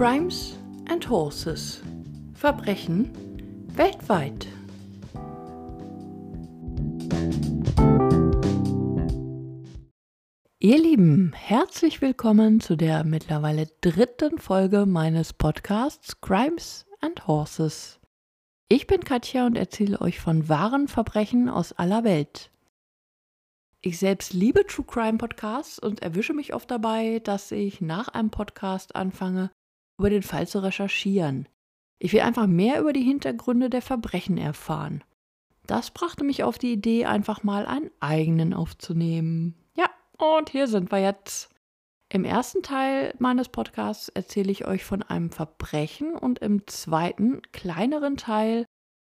Crimes and Horses. Verbrechen weltweit. Ihr Lieben, herzlich willkommen zu der mittlerweile dritten Folge meines Podcasts Crimes and Horses. Ich bin Katja und erzähle euch von wahren Verbrechen aus aller Welt. Ich selbst liebe True Crime Podcasts und erwische mich oft dabei, dass ich nach einem Podcast anfange, über den Fall zu recherchieren. Ich will einfach mehr über die Hintergründe der Verbrechen erfahren. Das brachte mich auf die Idee, einfach mal einen eigenen aufzunehmen. Ja, und hier sind wir jetzt. Im ersten Teil meines Podcasts erzähle ich euch von einem Verbrechen und im zweiten, kleineren Teil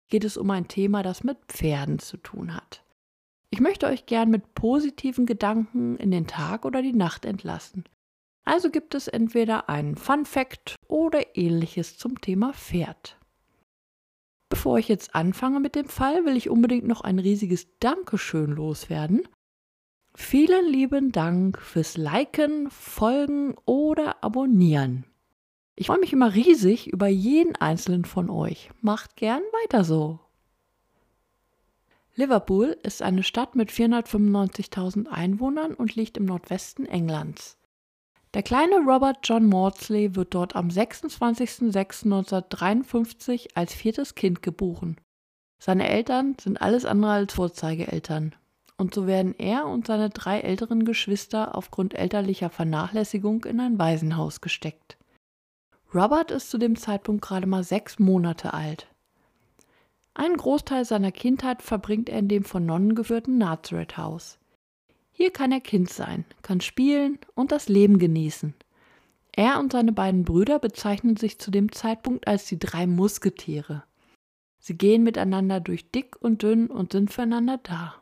geht es um ein Thema, das mit Pferden zu tun hat. Ich möchte euch gern mit positiven Gedanken in den Tag oder die Nacht entlassen. Also gibt es entweder einen Fun Fact oder ähnliches zum Thema Pferd. Bevor ich jetzt anfange mit dem Fall, will ich unbedingt noch ein riesiges Dankeschön loswerden. Vielen lieben Dank fürs Liken, Folgen oder Abonnieren. Ich freue mich immer riesig über jeden einzelnen von euch. Macht gern weiter so. Liverpool ist eine Stadt mit 495.000 Einwohnern und liegt im Nordwesten Englands. Der kleine Robert John Maudsley wird dort am 26.06.1953 als viertes Kind geboren. Seine Eltern sind alles andere als Vorzeigeeltern. Und so werden er und seine drei älteren Geschwister aufgrund elterlicher Vernachlässigung in ein Waisenhaus gesteckt. Robert ist zu dem Zeitpunkt gerade mal sechs Monate alt. Einen Großteil seiner Kindheit verbringt er in dem von Nonnen geführten Nazareth House. Hier kann er Kind sein, kann spielen und das Leben genießen. Er und seine beiden Brüder bezeichnen sich zu dem Zeitpunkt als die drei Musketiere. Sie gehen miteinander durch dick und dünn und sind füreinander da.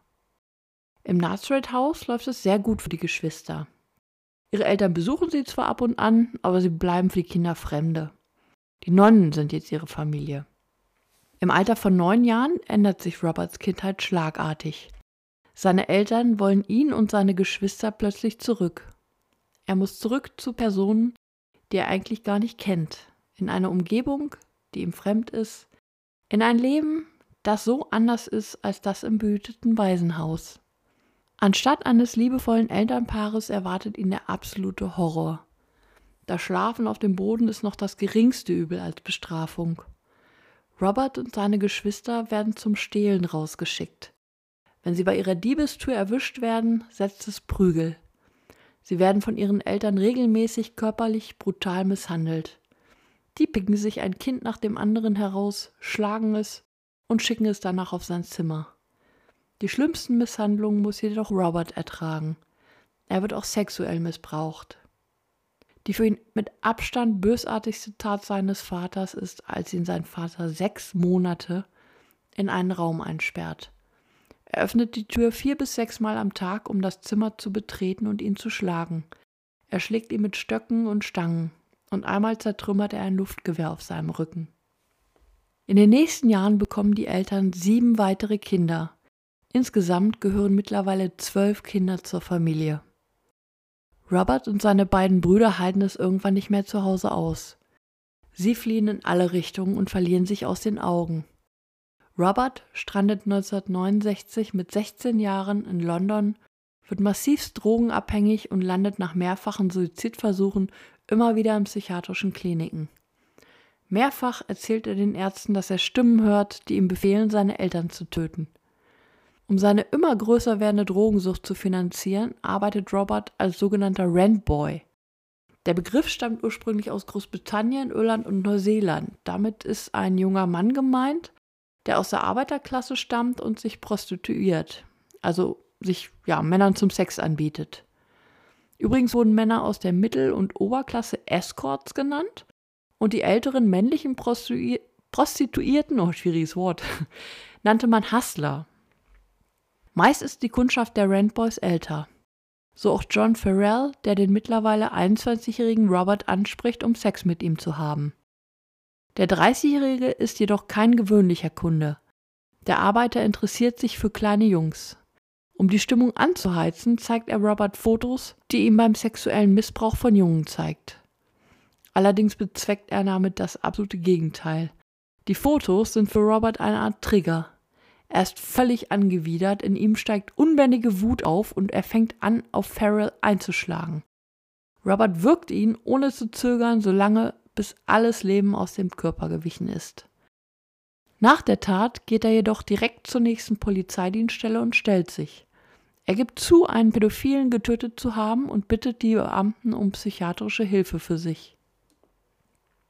Im Nazareth Haus läuft es sehr gut für die Geschwister. Ihre Eltern besuchen sie zwar ab und an, aber sie bleiben für die Kinder Fremde. Die Nonnen sind jetzt ihre Familie. Im Alter von neun Jahren ändert sich Roberts Kindheit schlagartig. Seine Eltern wollen ihn und seine Geschwister plötzlich zurück. Er muss zurück zu Personen, die er eigentlich gar nicht kennt, in eine Umgebung, die ihm fremd ist, in ein Leben, das so anders ist als das im behüteten Waisenhaus. Anstatt eines liebevollen Elternpaares erwartet ihn der absolute Horror. Das Schlafen auf dem Boden ist noch das geringste Übel als Bestrafung. Robert und seine Geschwister werden zum Stehlen rausgeschickt. Wenn sie bei ihrer Diebestür erwischt werden, setzt es Prügel. Sie werden von ihren Eltern regelmäßig körperlich brutal misshandelt. Die picken sich ein Kind nach dem anderen heraus, schlagen es und schicken es danach auf sein Zimmer. Die schlimmsten Misshandlungen muss jedoch Robert ertragen. Er wird auch sexuell missbraucht. Die für ihn mit Abstand bösartigste Tat seines Vaters ist, als ihn sein Vater sechs Monate in einen Raum einsperrt. Er öffnet die Tür vier bis sechs Mal am Tag, um das Zimmer zu betreten und ihn zu schlagen. Er schlägt ihn mit Stöcken und Stangen, und einmal zertrümmert er ein Luftgewehr auf seinem Rücken. In den nächsten Jahren bekommen die Eltern sieben weitere Kinder. Insgesamt gehören mittlerweile zwölf Kinder zur Familie. Robert und seine beiden Brüder halten es irgendwann nicht mehr zu Hause aus. Sie fliehen in alle Richtungen und verlieren sich aus den Augen. Robert strandet 1969 mit 16 Jahren in London, wird massivst drogenabhängig und landet nach mehrfachen Suizidversuchen immer wieder in psychiatrischen Kliniken. Mehrfach erzählt er den Ärzten, dass er Stimmen hört, die ihm befehlen, seine Eltern zu töten. Um seine immer größer werdende Drogensucht zu finanzieren, arbeitet Robert als sogenannter Rentboy. Der Begriff stammt ursprünglich aus Großbritannien, Irland und Neuseeland. Damit ist ein junger Mann gemeint, der aus der Arbeiterklasse stammt und sich prostituiert, also sich ja, Männern zum Sex anbietet. Übrigens wurden Männer aus der Mittel- und Oberklasse Escorts genannt und die älteren männlichen Prostitui Prostituierten, oh schwieriges Wort, nannte man Hustler. Meist ist die Kundschaft der Rentboys älter. So auch John Farrell, der den mittlerweile 21-jährigen Robert anspricht, um Sex mit ihm zu haben. Der 30-Jährige ist jedoch kein gewöhnlicher Kunde. Der Arbeiter interessiert sich für kleine Jungs. Um die Stimmung anzuheizen, zeigt er Robert Fotos, die ihm beim sexuellen Missbrauch von Jungen zeigt. Allerdings bezweckt er damit das absolute Gegenteil. Die Fotos sind für Robert eine Art Trigger. Er ist völlig angewidert, in ihm steigt unbändige Wut auf und er fängt an, auf Farrell einzuschlagen. Robert wirkt ihn, ohne zu zögern, solange bis alles Leben aus dem Körper gewichen ist. Nach der Tat geht er jedoch direkt zur nächsten Polizeidienststelle und stellt sich. Er gibt zu, einen Pädophilen getötet zu haben und bittet die Beamten um psychiatrische Hilfe für sich.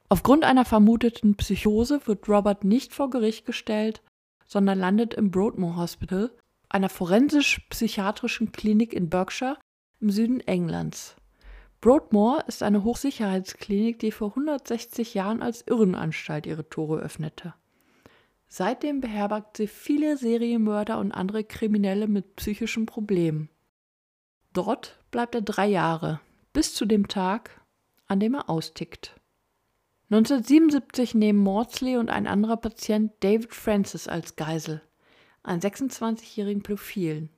Aufgrund einer vermuteten Psychose wird Robert nicht vor Gericht gestellt, sondern landet im Broadmoor Hospital, einer forensisch-psychiatrischen Klinik in Berkshire im Süden Englands. Broadmoor ist eine Hochsicherheitsklinik, die vor 160 Jahren als Irrenanstalt ihre Tore öffnete. Seitdem beherbergt sie viele Serienmörder und andere Kriminelle mit psychischen Problemen. Dort bleibt er drei Jahre, bis zu dem Tag, an dem er austickt. 1977 nehmen Maudsley und ein anderer Patient David Francis als Geisel, einen 26-jährigen Pädophilen.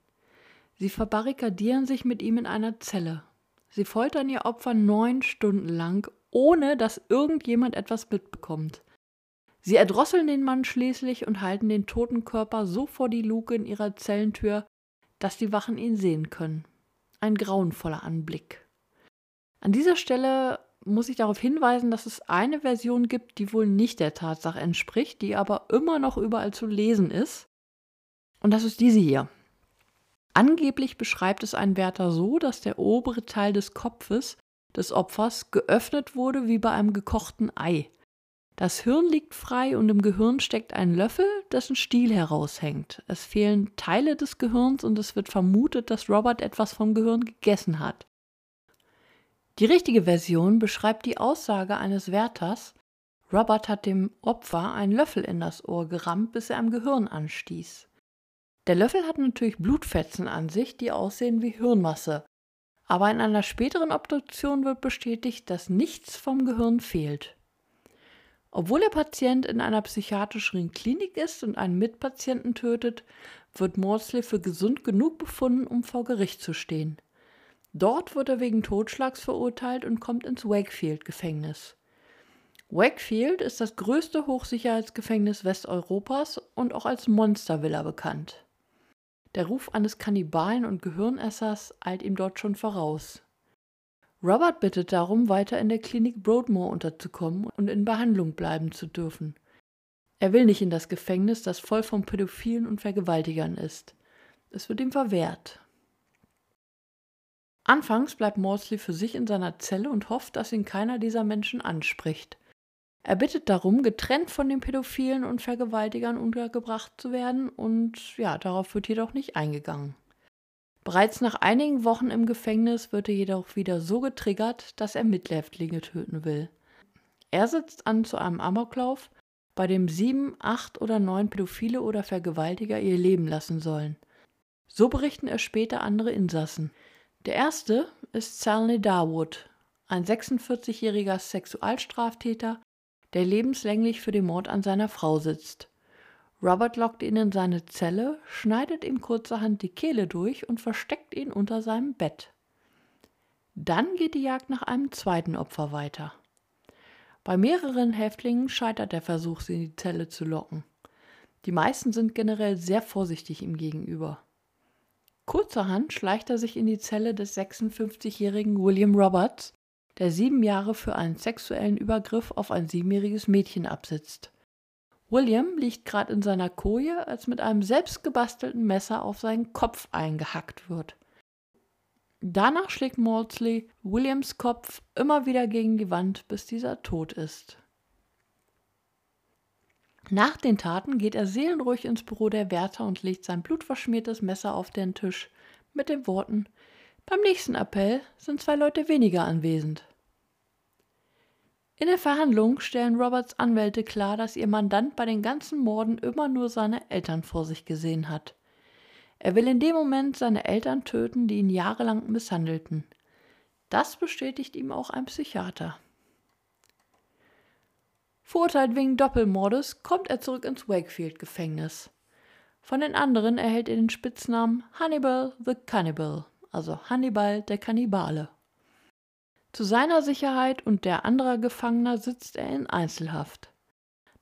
Sie verbarrikadieren sich mit ihm in einer Zelle. Sie foltern ihr Opfer neun Stunden lang, ohne dass irgendjemand etwas mitbekommt. Sie erdrosseln den Mann schließlich und halten den toten Körper so vor die Luke in ihrer Zellentür, dass die Wachen ihn sehen können. Ein grauenvoller Anblick. An dieser Stelle muss ich darauf hinweisen, dass es eine Version gibt, die wohl nicht der Tatsache entspricht, die aber immer noch überall zu lesen ist. Und das ist diese hier. Angeblich beschreibt es ein Wärter so, dass der obere Teil des Kopfes des Opfers geöffnet wurde wie bei einem gekochten Ei. Das Hirn liegt frei und im Gehirn steckt ein Löffel, dessen Stiel heraushängt. Es fehlen Teile des Gehirns und es wird vermutet, dass Robert etwas vom Gehirn gegessen hat. Die richtige Version beschreibt die Aussage eines Wärters, Robert hat dem Opfer einen Löffel in das Ohr gerammt, bis er am Gehirn anstieß. Der Löffel hat natürlich Blutfetzen an sich, die aussehen wie Hirnmasse, aber in einer späteren Obduktion wird bestätigt, dass nichts vom Gehirn fehlt. Obwohl der Patient in einer psychiatrischen Klinik ist und einen Mitpatienten tötet, wird Maudsley für gesund genug befunden, um vor Gericht zu stehen. Dort wird er wegen Totschlags verurteilt und kommt ins Wakefield-Gefängnis. Wakefield ist das größte Hochsicherheitsgefängnis Westeuropas und auch als Monstervilla bekannt. Der Ruf eines Kannibalen und Gehirnessers eilt ihm dort schon voraus. Robert bittet darum, weiter in der Klinik Broadmoor unterzukommen und in Behandlung bleiben zu dürfen. Er will nicht in das Gefängnis, das voll von Pädophilen und Vergewaltigern ist. Es wird ihm verwehrt. Anfangs bleibt Maudsley für sich in seiner Zelle und hofft, dass ihn keiner dieser Menschen anspricht. Er bittet darum, getrennt von den Pädophilen und Vergewaltigern untergebracht zu werden und ja, darauf wird jedoch nicht eingegangen. Bereits nach einigen Wochen im Gefängnis wird er jedoch wieder so getriggert, dass er Mithäftlinge töten will. Er sitzt an zu einem Amoklauf, bei dem sieben, acht oder neun Pädophile oder Vergewaltiger ihr Leben lassen sollen. So berichten es später andere Insassen. Der erste ist Stanley Darwood, ein 46-jähriger Sexualstraftäter, der lebenslänglich für den Mord an seiner Frau sitzt. Robert lockt ihn in seine Zelle, schneidet ihm kurzerhand die Kehle durch und versteckt ihn unter seinem Bett. Dann geht die Jagd nach einem zweiten Opfer weiter. Bei mehreren Häftlingen scheitert der Versuch, sie in die Zelle zu locken. Die meisten sind generell sehr vorsichtig ihm gegenüber. Kurzerhand schleicht er sich in die Zelle des 56-jährigen William Roberts, der sieben Jahre für einen sexuellen Übergriff auf ein siebenjähriges Mädchen absitzt. William liegt gerade in seiner Koje, als mit einem selbstgebastelten Messer auf seinen Kopf eingehackt wird. Danach schlägt Maudsley Williams Kopf immer wieder gegen die Wand, bis dieser tot ist. Nach den Taten geht er seelenruhig ins Büro der Wärter und legt sein blutverschmiertes Messer auf den Tisch mit den Worten Beim nächsten Appell sind zwei Leute weniger anwesend. In der Verhandlung stellen Roberts Anwälte klar, dass ihr Mandant bei den ganzen Morden immer nur seine Eltern vor sich gesehen hat. Er will in dem Moment seine Eltern töten, die ihn jahrelang misshandelten. Das bestätigt ihm auch ein Psychiater. Verurteilt wegen Doppelmordes kommt er zurück ins Wakefield-Gefängnis. Von den anderen erhält er den Spitznamen Hannibal the Cannibal, also Hannibal der Kannibale. Zu seiner Sicherheit und der anderer Gefangener sitzt er in Einzelhaft.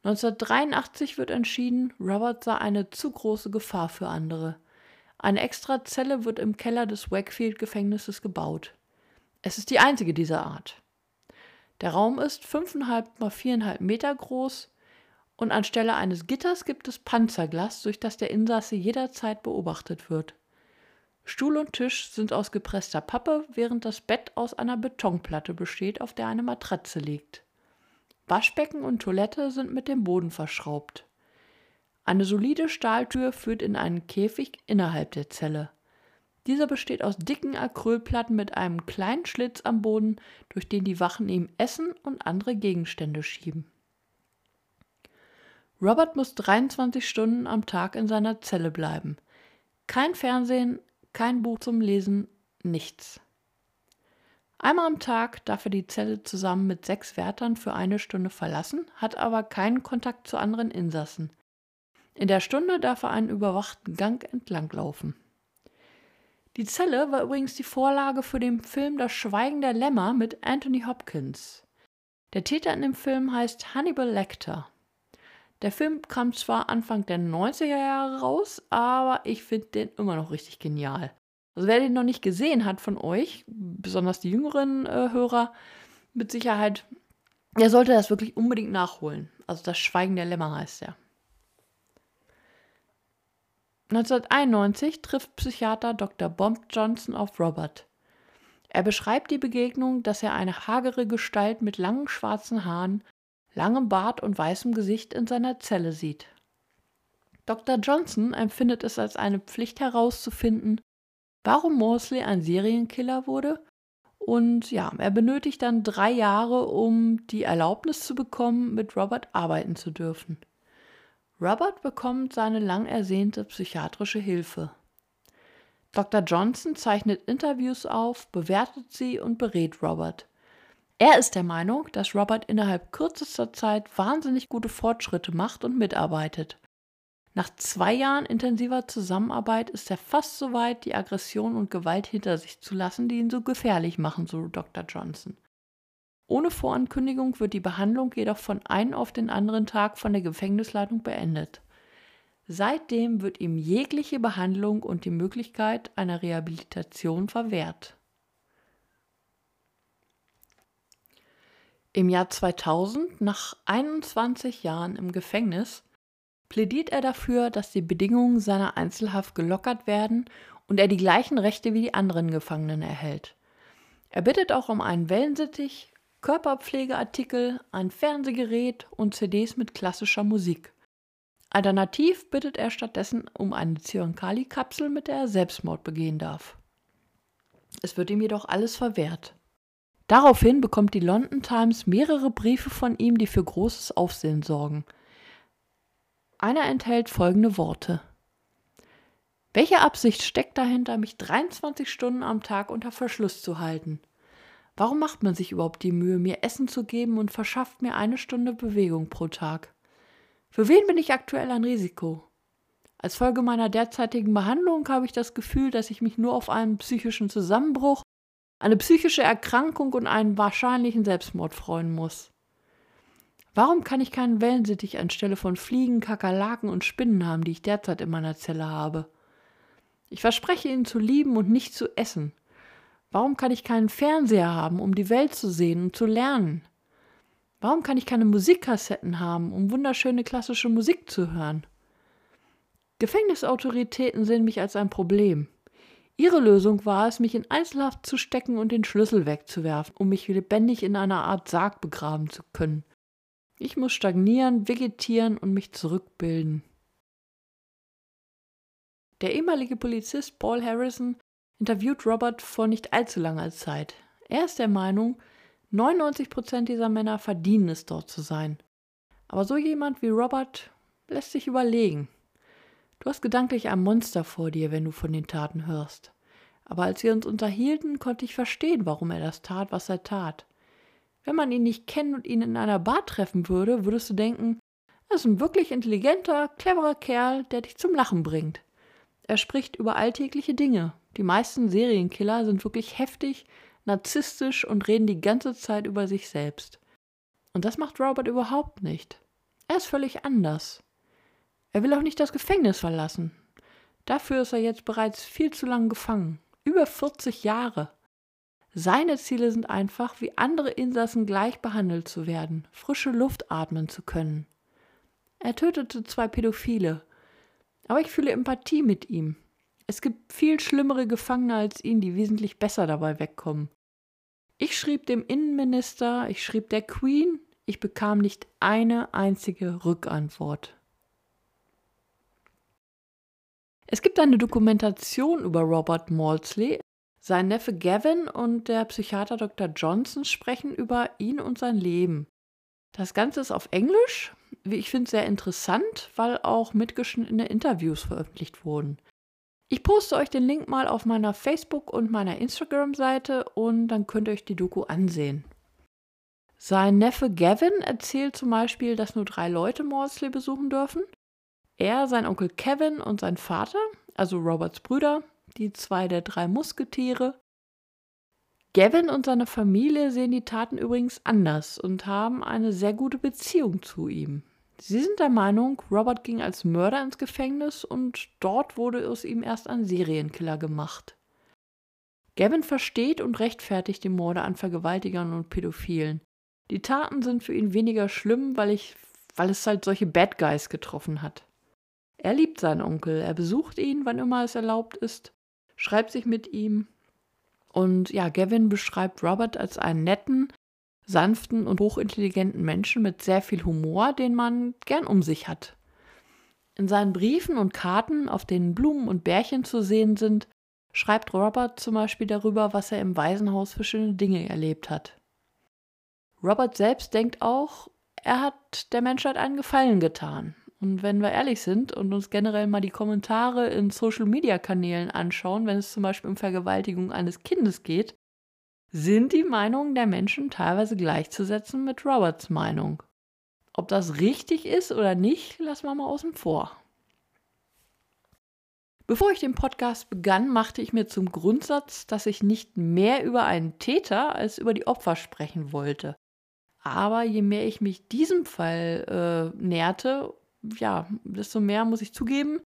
1983 wird entschieden, Robert sei eine zu große Gefahr für andere. Eine extra Zelle wird im Keller des Wakefield-Gefängnisses gebaut. Es ist die einzige dieser Art. Der Raum ist 5,5 mal 4,5 Meter groß und anstelle eines Gitters gibt es Panzerglas, durch das der Insasse jederzeit beobachtet wird. Stuhl und Tisch sind aus gepresster Pappe, während das Bett aus einer Betonplatte besteht, auf der eine Matratze liegt. Waschbecken und Toilette sind mit dem Boden verschraubt. Eine solide Stahltür führt in einen Käfig innerhalb der Zelle. Dieser besteht aus dicken Acrylplatten mit einem kleinen Schlitz am Boden, durch den die Wachen ihm Essen und andere Gegenstände schieben. Robert muss 23 Stunden am Tag in seiner Zelle bleiben. Kein Fernsehen, kein Buch zum Lesen, nichts. Einmal am Tag darf er die Zelle zusammen mit sechs Wärtern für eine Stunde verlassen, hat aber keinen Kontakt zu anderen Insassen. In der Stunde darf er einen überwachten Gang entlanglaufen. Die Zelle war übrigens die Vorlage für den Film Das Schweigen der Lämmer mit Anthony Hopkins. Der Täter in dem Film heißt Hannibal Lecter. Der Film kam zwar Anfang der 90er Jahre raus, aber ich finde den immer noch richtig genial. Also wer den noch nicht gesehen hat von euch, besonders die jüngeren äh, Hörer, mit Sicherheit, der sollte das wirklich unbedingt nachholen. Also das Schweigen der Lämmer heißt er. 1991 trifft Psychiater Dr. Bob Johnson auf Robert. Er beschreibt die Begegnung, dass er eine hagere Gestalt mit langen schwarzen Haaren, langem Bart und weißem Gesicht in seiner Zelle sieht. Dr. Johnson empfindet es als eine Pflicht herauszufinden, warum Mosley ein Serienkiller wurde. Und ja, er benötigt dann drei Jahre, um die Erlaubnis zu bekommen, mit Robert arbeiten zu dürfen. Robert bekommt seine lang ersehnte psychiatrische Hilfe. Dr. Johnson zeichnet Interviews auf, bewertet sie und berät Robert. Er ist der Meinung, dass Robert innerhalb kürzester Zeit wahnsinnig gute Fortschritte macht und mitarbeitet. Nach zwei Jahren intensiver Zusammenarbeit ist er fast so weit, die Aggression und Gewalt hinter sich zu lassen, die ihn so gefährlich machen, so Dr. Johnson. Ohne Vorankündigung wird die Behandlung jedoch von einem auf den anderen Tag von der Gefängnisleitung beendet. Seitdem wird ihm jegliche Behandlung und die Möglichkeit einer Rehabilitation verwehrt. Im Jahr 2000, nach 21 Jahren im Gefängnis, plädiert er dafür, dass die Bedingungen seiner Einzelhaft gelockert werden und er die gleichen Rechte wie die anderen Gefangenen erhält. Er bittet auch um einen Wellensittich, Körperpflegeartikel, ein Fernsehgerät und CDs mit klassischer Musik. Alternativ bittet er stattdessen um eine Zyankali-Kapsel, mit der er Selbstmord begehen darf. Es wird ihm jedoch alles verwehrt. Daraufhin bekommt die London Times mehrere Briefe von ihm, die für großes Aufsehen sorgen – einer enthält folgende Worte. Welche Absicht steckt dahinter, mich 23 Stunden am Tag unter Verschluss zu halten? Warum macht man sich überhaupt die Mühe, mir Essen zu geben und verschafft mir eine Stunde Bewegung pro Tag? Für wen bin ich aktuell ein Risiko? Als Folge meiner derzeitigen Behandlung habe ich das Gefühl, dass ich mich nur auf einen psychischen Zusammenbruch, eine psychische Erkrankung und einen wahrscheinlichen Selbstmord freuen muss. Warum kann ich keinen Wellensittich anstelle von Fliegen, Kakerlaken und Spinnen haben, die ich derzeit in meiner Zelle habe? Ich verspreche ihn zu lieben und nicht zu essen. Warum kann ich keinen Fernseher haben, um die Welt zu sehen und zu lernen? Warum kann ich keine Musikkassetten haben, um wunderschöne klassische Musik zu hören? Gefängnisautoritäten sehen mich als ein Problem. Ihre Lösung war es, mich in Einzelhaft zu stecken und den Schlüssel wegzuwerfen, um mich lebendig in einer Art Sarg begraben zu können. Ich muss stagnieren, vegetieren und mich zurückbilden. Der ehemalige Polizist Paul Harrison interviewt Robert vor nicht allzu langer Zeit. Er ist der Meinung, 99% dieser Männer verdienen es, dort zu sein. Aber so jemand wie Robert lässt sich überlegen. Du hast gedanklich ein Monster vor dir, wenn du von den Taten hörst. Aber als wir uns unterhielten, konnte ich verstehen, warum er das tat, was er tat. Wenn man ihn nicht kennt und ihn in einer Bar treffen würde, würdest du denken, er ist ein wirklich intelligenter, cleverer Kerl, der dich zum Lachen bringt. Er spricht über alltägliche Dinge. Die meisten Serienkiller sind wirklich heftig, narzisstisch und reden die ganze Zeit über sich selbst. Und das macht Robert überhaupt nicht. Er ist völlig anders. Er will auch nicht das Gefängnis verlassen. Dafür ist er jetzt bereits viel zu lang gefangen. Über 40 Jahre. Seine Ziele sind einfach, wie andere Insassen gleich behandelt zu werden, frische Luft atmen zu können. Er tötete zwei Pädophile. Aber ich fühle Empathie mit ihm. Es gibt viel schlimmere Gefangene als ihn, die wesentlich besser dabei wegkommen. Ich schrieb dem Innenminister, ich schrieb der Queen, ich bekam nicht eine einzige Rückantwort. Es gibt eine Dokumentation über Robert Maudsley. Sein Neffe Gavin und der Psychiater Dr. Johnson sprechen über ihn und sein Leben. Das Ganze ist auf Englisch, wie ich finde, sehr interessant, weil auch mitgeschnittene Interviews veröffentlicht wurden. Ich poste euch den Link mal auf meiner Facebook- und meiner Instagram-Seite und dann könnt ihr euch die Doku ansehen. Sein Neffe Gavin erzählt zum Beispiel, dass nur drei Leute Maudsley besuchen dürfen. Er, sein Onkel Kevin und sein Vater, also Roberts Brüder, die zwei der drei Musketiere. Gavin und seine Familie sehen die Taten übrigens anders und haben eine sehr gute Beziehung zu ihm. Sie sind der Meinung, Robert ging als Mörder ins Gefängnis und dort wurde aus ihm erst ein Serienkiller gemacht. Gavin versteht und rechtfertigt die Morde an Vergewaltigern und Pädophilen. Die Taten sind für ihn weniger schlimm, weil, ich, weil es halt solche Bad Guys getroffen hat. Er liebt seinen Onkel, er besucht ihn, wann immer es erlaubt ist, schreibt sich mit ihm. Und ja, Gavin beschreibt Robert als einen netten, sanften und hochintelligenten Menschen mit sehr viel Humor, den man gern um sich hat. In seinen Briefen und Karten, auf denen Blumen und Bärchen zu sehen sind, schreibt Robert zum Beispiel darüber, was er im Waisenhaus für schöne Dinge erlebt hat. Robert selbst denkt auch, er hat der Menschheit einen Gefallen getan. Und wenn wir ehrlich sind und uns generell mal die Kommentare in Social-Media-Kanälen anschauen, wenn es zum Beispiel um Vergewaltigung eines Kindes geht, sind die Meinungen der Menschen teilweise gleichzusetzen mit Roberts Meinung. Ob das richtig ist oder nicht, lassen wir mal außen vor. Bevor ich den Podcast begann, machte ich mir zum Grundsatz, dass ich nicht mehr über einen Täter als über die Opfer sprechen wollte. Aber je mehr ich mich diesem Fall äh, näherte, ja, desto mehr muss ich zugeben,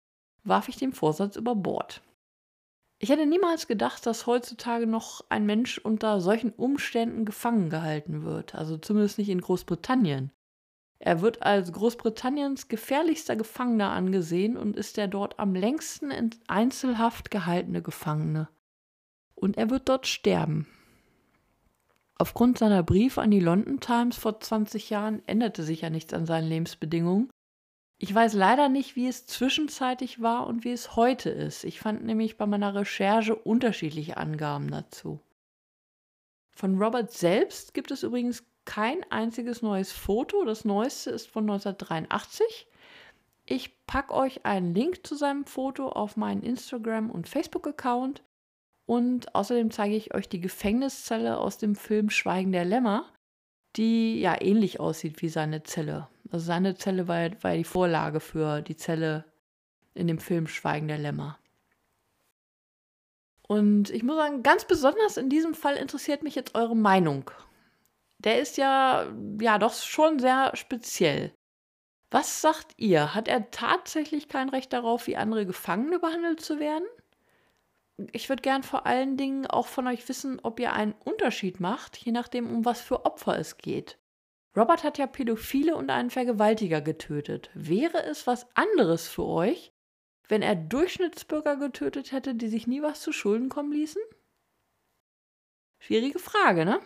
warf ich den Vorsatz über Bord. Ich hätte niemals gedacht, dass heutzutage noch ein Mensch unter solchen Umständen gefangen gehalten wird, also zumindest nicht in Großbritannien. Er wird als Großbritanniens gefährlichster Gefangener angesehen und ist der dort am längsten in Einzelhaft gehaltene Gefangene. Und er wird dort sterben. Aufgrund seiner Briefe an die London Times vor 20 Jahren änderte sich ja nichts an seinen Lebensbedingungen ich weiß leider nicht, wie es zwischenzeitlich war und wie es heute ist. Ich fand nämlich bei meiner Recherche unterschiedliche Angaben dazu. Von Robert selbst gibt es übrigens kein einziges neues Foto. Das neueste ist von 1983. Ich packe euch einen Link zu seinem Foto auf meinen Instagram- und Facebook-Account. Und außerdem zeige ich euch die Gefängniszelle aus dem Film Schweigen der Lämmer, die ja ähnlich aussieht wie seine Zelle. Also seine Zelle war, war die Vorlage für die Zelle in dem Film Schweigen der Lämmer. Und ich muss sagen, ganz besonders in diesem Fall interessiert mich jetzt eure Meinung. Der ist ja, ja, doch schon sehr speziell. Was sagt ihr? Hat er tatsächlich kein Recht darauf, wie andere Gefangene behandelt zu werden? Ich würde gern vor allen Dingen auch von euch wissen, ob ihr einen Unterschied macht, je nachdem, um was für Opfer es geht. Robert hat ja Pädophile und einen Vergewaltiger getötet. Wäre es was anderes für euch, wenn er Durchschnittsbürger getötet hätte, die sich nie was zu Schulden kommen ließen? Schwierige Frage, ne?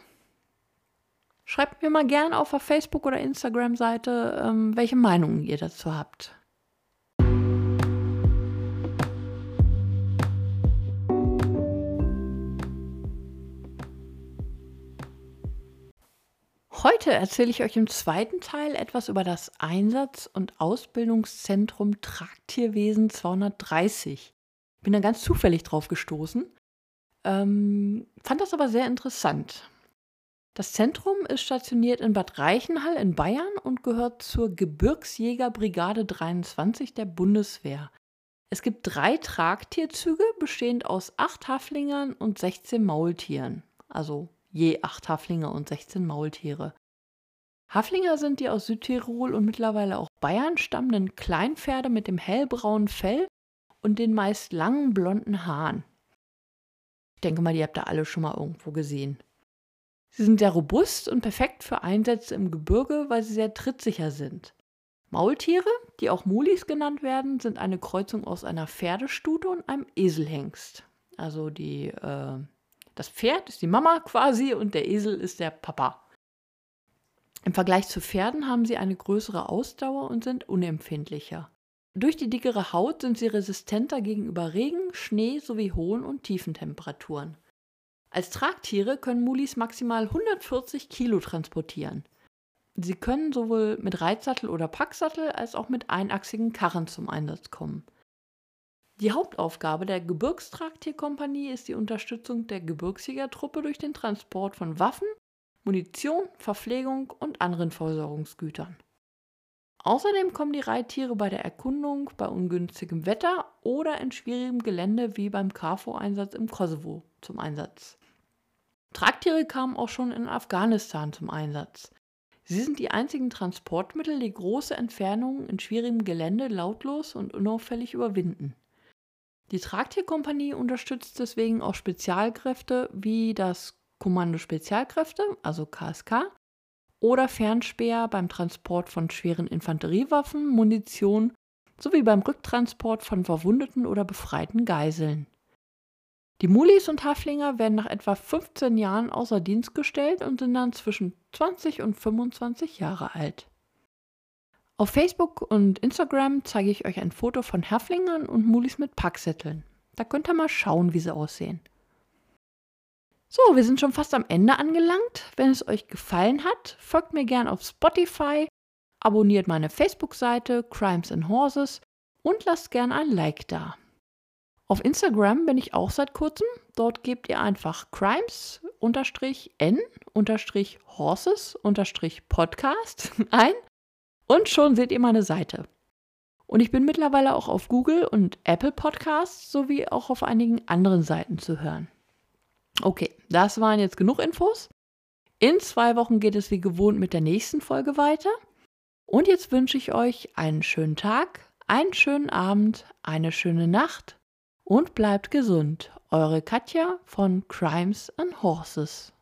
Schreibt mir mal gern auf der Facebook- oder Instagram-Seite, ähm, welche Meinungen ihr dazu habt. Heute erzähle ich euch im zweiten Teil etwas über das Einsatz- und Ausbildungszentrum Tragtierwesen 230. Bin da ganz zufällig drauf gestoßen, ähm, fand das aber sehr interessant. Das Zentrum ist stationiert in Bad Reichenhall in Bayern und gehört zur Gebirgsjägerbrigade 23 der Bundeswehr. Es gibt drei Tragtierzüge, bestehend aus acht Haflingern und 16 Maultieren also je acht Haflinge und 16 Maultiere. Haflinger sind die aus Südtirol und mittlerweile auch Bayern stammenden Kleinpferde mit dem hellbraunen Fell und den meist langen blonden Haaren. Ich denke mal, die habt ihr alle schon mal irgendwo gesehen. Sie sind sehr robust und perfekt für Einsätze im Gebirge, weil sie sehr trittsicher sind. Maultiere, die auch Mulis genannt werden, sind eine Kreuzung aus einer Pferdestute und einem Eselhengst. Also die, äh, das Pferd ist die Mama quasi und der Esel ist der Papa. Im Vergleich zu Pferden haben sie eine größere Ausdauer und sind unempfindlicher. Durch die dickere Haut sind sie resistenter gegenüber Regen, Schnee sowie hohen und tiefen Temperaturen. Als Tragtiere können Mulis maximal 140 Kilo transportieren. Sie können sowohl mit Reitsattel oder Packsattel als auch mit einachsigen Karren zum Einsatz kommen. Die Hauptaufgabe der Gebirgstragtierkompanie ist die Unterstützung der Gebirgsjägertruppe durch den Transport von Waffen, Munition, Verpflegung und anderen Versorgungsgütern. Außerdem kommen die Reittiere bei der Erkundung bei ungünstigem Wetter oder in schwierigem Gelände wie beim KFOR-Einsatz im Kosovo zum Einsatz. Tragtiere kamen auch schon in Afghanistan zum Einsatz. Sie sind die einzigen Transportmittel, die große Entfernungen in schwierigem Gelände lautlos und unauffällig überwinden. Die Tragtierkompanie unterstützt deswegen auch Spezialkräfte wie das Kommando Spezialkräfte, also KSK, oder Fernspeer beim Transport von schweren Infanteriewaffen, Munition sowie beim Rücktransport von verwundeten oder befreiten Geiseln. Die Mulis und Haflinger werden nach etwa 15 Jahren außer Dienst gestellt und sind dann zwischen 20 und 25 Jahre alt. Auf Facebook und Instagram zeige ich euch ein Foto von Haflingern und Mulis mit Packsätteln. Da könnt ihr mal schauen, wie sie aussehen. So, wir sind schon fast am Ende angelangt. Wenn es euch gefallen hat, folgt mir gern auf Spotify, abonniert meine Facebook-Seite Crimes and Horses und lasst gern ein Like da. Auf Instagram bin ich auch seit kurzem. Dort gebt ihr einfach crimes-n-horses-podcast ein und schon seht ihr meine Seite. Und ich bin mittlerweile auch auf Google und Apple Podcasts sowie auch auf einigen anderen Seiten zu hören. Okay, das waren jetzt genug Infos. In zwei Wochen geht es wie gewohnt mit der nächsten Folge weiter. Und jetzt wünsche ich euch einen schönen Tag, einen schönen Abend, eine schöne Nacht und bleibt gesund. Eure Katja von Crimes and Horses.